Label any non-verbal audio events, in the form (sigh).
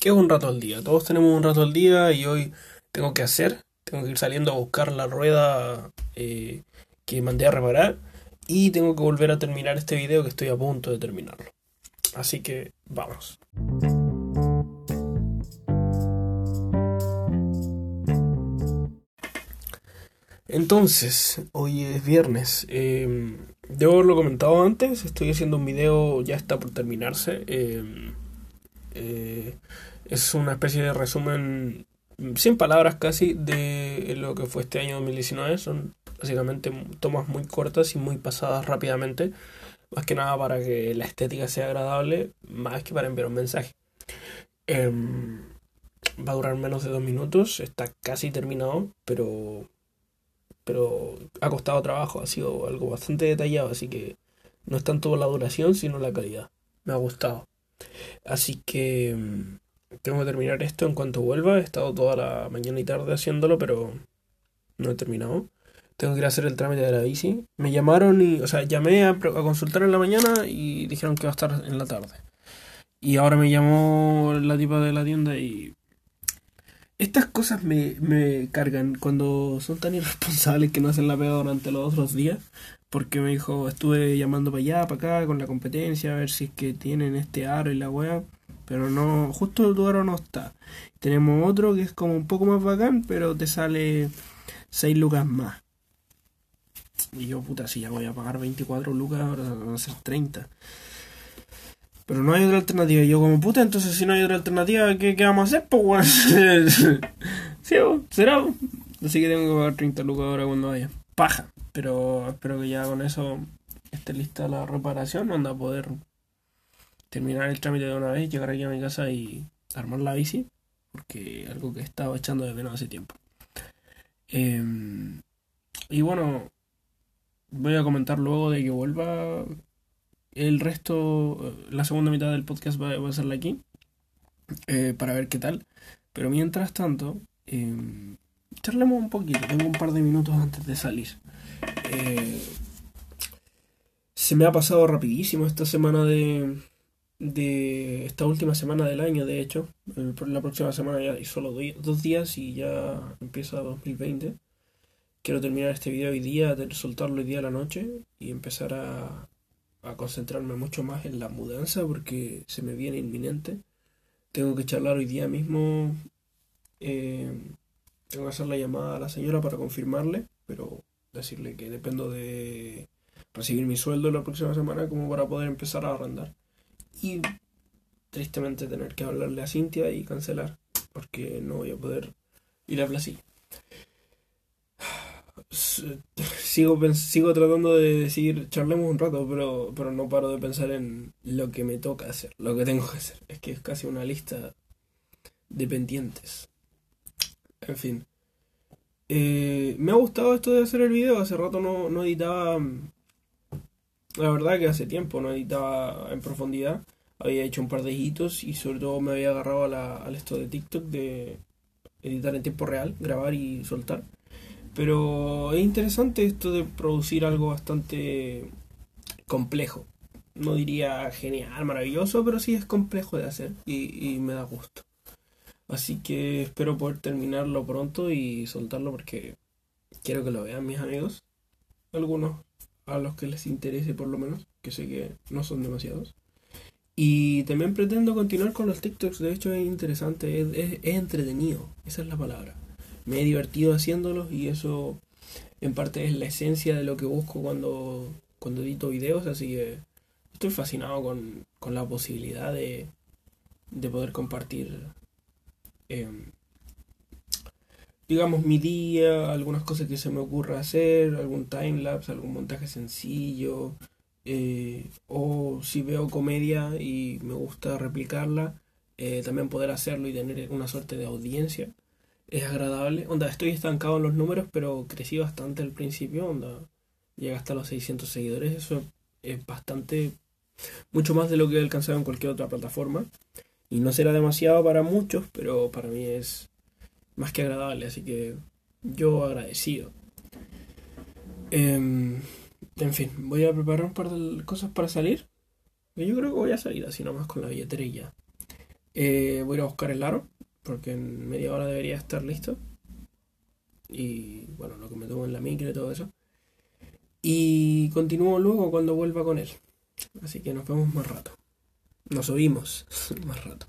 ¿qué es un rato al día? Todos tenemos un rato al día y hoy tengo que hacer, tengo que ir saliendo a buscar la rueda eh, que mandé a reparar y tengo que volver a terminar este video que estoy a punto de terminarlo. Así que vamos. Entonces, hoy es viernes. Eh, debo haberlo comentado antes. Estoy haciendo un video, ya está por terminarse. Em, eh, es una especie de resumen, sin palabras casi, de lo que fue este año 2019. Son básicamente tomas muy cortas y muy pasadas rápidamente. Más que nada para que la estética sea agradable, más que para enviar un mensaje. Em, va a durar menos de dos minutos, está casi terminado, pero pero ha costado trabajo, ha sido algo bastante detallado, así que no es tanto la duración, sino la calidad. Me ha gustado. Así que mm, tengo que terminar esto en cuanto vuelva. He estado toda la mañana y tarde haciéndolo, pero no he terminado. Tengo que ir a hacer el trámite de la bici. Me llamaron y, o sea, llamé a, consultar en la mañana y dijeron que va a estar en la tarde. Y ahora me llamó la tipa de la tienda y estas cosas me, me cargan cuando son tan irresponsables que no hacen la pega durante los otros días. Porque me dijo, estuve llamando para allá, para acá, con la competencia, a ver si es que tienen este aro y la wea. Pero no, justo tu aro no está. Tenemos otro que es como un poco más bacán, pero te sale 6 lucas más. Y yo, puta, si ya voy a pagar 24 lucas, ahora van a ser 30. Pero no hay otra alternativa. Y yo como puta, entonces si no hay otra alternativa, ¿qué, qué vamos a hacer? Pues (laughs) sí, será. Así que tengo que pagar 30 lucas ahora cuando vaya. Paja. Pero espero que ya con eso esté lista la reparación. Anda a poder terminar el trámite de una vez, llegar aquí a mi casa y armar la bici. Porque algo que estaba echando de menos hace tiempo. Em, y bueno, voy a comentar luego de que vuelva el resto, la segunda mitad del podcast va, a serla aquí, eh, para ver qué tal. Pero mientras tanto, eh, charlemos un poquito, tengo un par de minutos antes de salir. Eh, se me ha pasado rapidísimo esta semana de, de esta última semana del año, de hecho. La próxima semana ya hay solo dos días y ya empieza 2020. Quiero terminar este video hoy día, soltarlo hoy día a la noche y empezar a, a concentrarme mucho más en la mudanza porque se me viene inminente. Tengo que charlar hoy día mismo. Eh, tengo que hacer la llamada a la señora para confirmarle, pero decirle que dependo de recibir mi sueldo la próxima semana como para poder empezar a arrendar. Y tristemente tener que hablarle a Cintia y cancelar, porque no voy a poder ir a Plaza sigo, sigo tratando de decir, charlemos un rato, pero, pero no paro de pensar en lo que me toca hacer, lo que tengo que hacer. Es que es casi una lista de pendientes. En fin. Eh, me ha gustado esto de hacer el video. Hace rato no, no editaba. La verdad que hace tiempo no editaba en profundidad. Había hecho un par de hitos y sobre todo me había agarrado a la, al esto de TikTok de editar en tiempo real, grabar y soltar. Pero es interesante esto de producir algo bastante complejo. No diría genial, maravilloso, pero sí es complejo de hacer y, me da gusto. Así que espero poder terminarlo pronto y soltarlo porque quiero que lo vean mis amigos. Algunos a los que les interese por lo menos, que sé que no son demasiados. Y también pretendo continuar con los TikToks, de hecho es interesante, es entretenido, esa es la palabra me he divertido haciéndolos y eso en parte es la esencia de lo que busco cuando, cuando edito videos, así que estoy fascinado con, con la posibilidad de, de poder compartir, em, digamos, mi día, algunas cosas que se me ocurra hacer, algún timelapse, algún montaje sencillo, eh, o si veo comedia y me gusta replicarla, eh, también poder hacerlo y tener una suerte de audiencia es agradable. Onda, estoy estancado en los números, pero crecí bastante al principio. Onda, llega hasta los 600 seguidores. Eso es bastante, mucho más de lo que he alcanzado en cualquier otra plataforma. Y no será demasiado para muchos, pero para mí es más que agradable. Así que yo agradecido. Em, en fin, voy a preparar un par de cosas para salir. Yo creo que voy a salir así nomás con la billetera. Eh, voy a ir a buscar el aro, porque en media hora debería estar listo. Y bueno, lo que me tomo en la micro y todo eso. Y continúo luego cuando vuelva con él. Así que nos vemos más rato. Nos oímos (laughs) más rato.